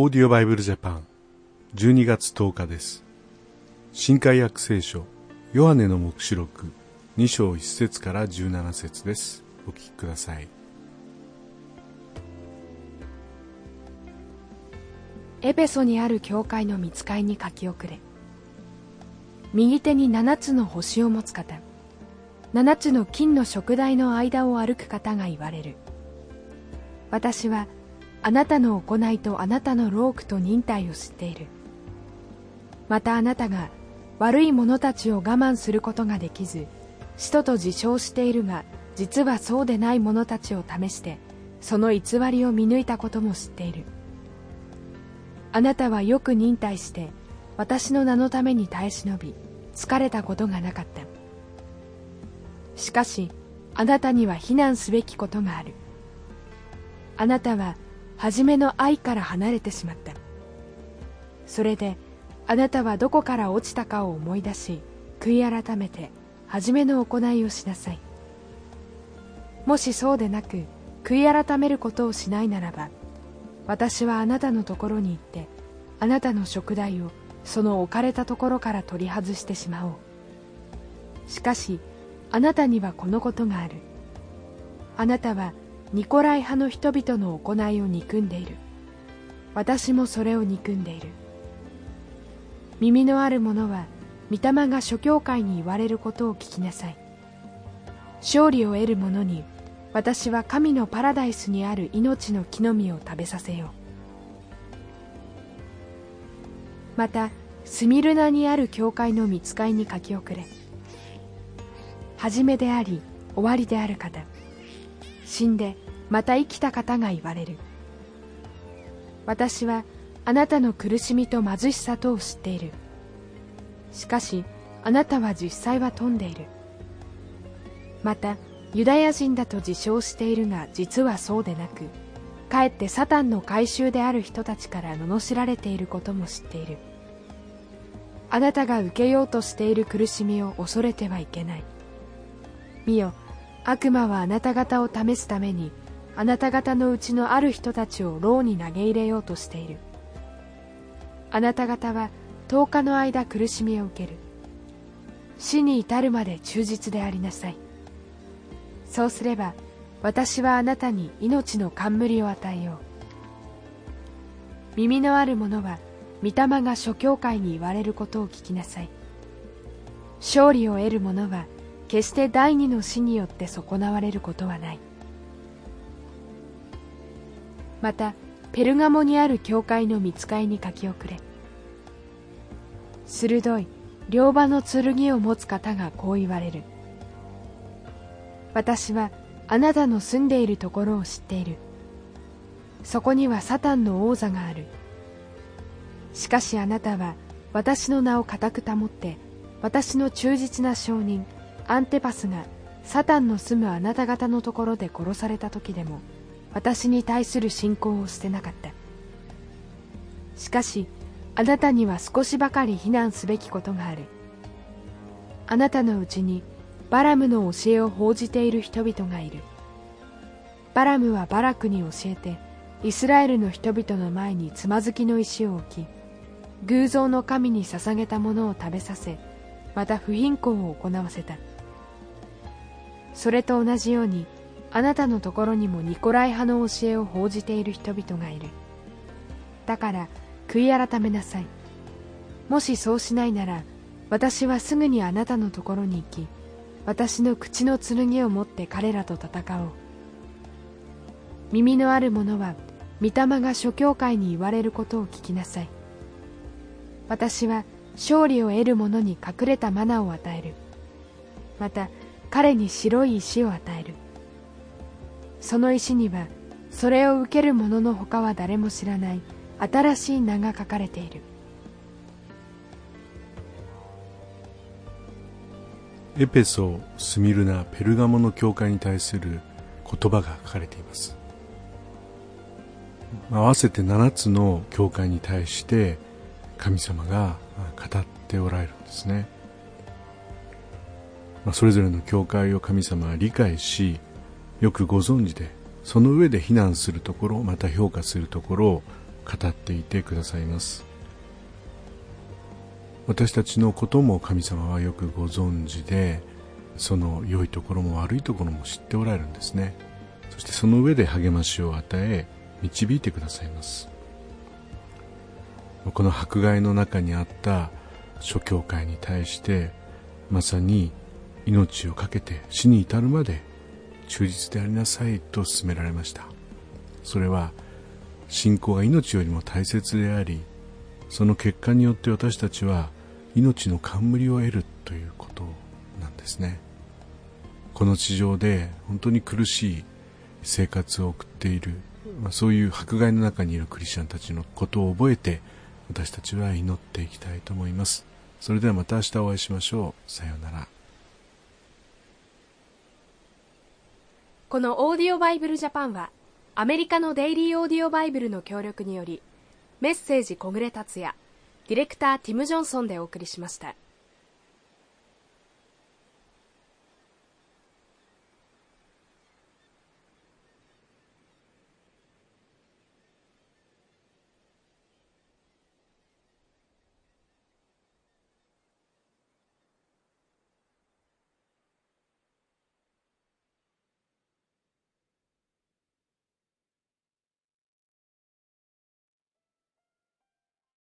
オーディオバイブルジャパン12月10日です。新海約聖書ヨハネの目視録2章1節から17節です。お聞きください。エペソにある教会の見つかいに書き遅れ。右手に7つの星を持つ方。7つの金の食台の間を歩く方が言われる。私はあなたの行いとあなたの労苦と忍耐を知っている。またあなたが悪い者たちを我慢することができず使徒と自称しているが実はそうでない者たちを試してその偽りを見抜いたことも知っている。あなたはよく忍耐して私の名のために耐え忍び疲れたことがなかった。しかしあなたには非難すべきことがある。あなたは初めの愛から離れてしまった。それであなたはどこから落ちたかを思い出し悔い改めて初めの行いをしなさい。もしそうでなく悔い改めることをしないならば私はあなたのところに行ってあなたの食材をその置かれたところから取り外してしまおう。しかしあなたにはこのことがある。あなたはニコライ派の人々の行いを憎んでいる。私もそれを憎んでいる。耳のある者は御霊が諸教会に言われることを聞きなさい。勝利を得る者に私は神のパラダイスにある命の木の実を食べさせよう。またスミルナにある教会の見つかいに書き遅れ。初めであり終わりである方。死んでまた生きた方が言われる。私はあなたの苦しみと貧しさとを知っている。しかしあなたは実際は富んでいる。またユダヤ人だと自称しているが実はそうでなくかえってサタンの改宗である人たちから罵られていることも知っている。あなたが受けようとしている苦しみを恐れてはいけない。見よ悪魔はあなた方を試すためにあなた方のうちのある人たちを牢に投げ入れようとしている。あなた方は10日の間苦しみを受ける。死に至るまで忠実でありなさい。そうすれば私はあなたに命の冠を与えよう。耳のある者は御霊が諸教会に言われることを聞きなさい。勝利を得る者は決して第二の死によって損なわれることはない。またペルガモにある教会の見つかいに書き遅れ。鋭い両刃の剣を持つ方がこう言われる。私はあなたの住んでいるところを知っている。そこにはサタンの王座がある。しかしあなたは私の名を固く保って私の忠実な証人アンテパスがサタンの住むあなた方のところで殺された時でも私に対する信仰を捨てなかった。しかしあなたには少しばかり非難すべきことがある。あなたのうちにバラムの教えを報じている人々がいる。バラムはバラクに教えてイスラエルの人々の前につまずきの石を置き偶像の神に捧げたものを食べさせまた不貧困を行わせた。それと同じようにあなたのところにもニコライ派の教えを報じている人々がいる。だから悔い改めなさい。もしそうしないなら私はすぐにあなたのところに行き私の口の剣を持って彼らと戦おう。耳のある者は御霊が諸教会に言われることを聞きなさい。私は勝利を得る者に隠れたマナを与える。また彼に白い石を与える。その石にはそれを受ける者の他は誰も知らない新しい名が書かれている。エペソスミルナペルガモの教会に対する言葉が書かれています。合わせて7つの教会に対して神様が語っておられるんですね。まあ、それぞれの教会を神様は理解しよくご存知でその上で非難するところまた評価するところを語っていてくださいます。私たちのことも神様はよくご存知でその良いところも悪いところも知っておられるんですね。そしてその上で励ましを与え導いてくださいます。この迫害の中にあった諸教会に対してまさに命を懸けて死に至るまで忠実でありなさいと勧められました。それは信仰が命よりも大切でありその結果によって私たちは命の冠を得るということなんですね。この地上で本当に苦しい生活を送っている、まあ、そういう迫害の中にいるクリスチャンたちのことを覚えて私たちは祈っていきたいと思います。それではまた明日お会いしましょう。さようなら。このオーディオバイブルジャパンはアメリカのデイリーオーディオバイブルの協力によりメッセージ小暮達也ディレクターティム・ジョンソンでお送りしました。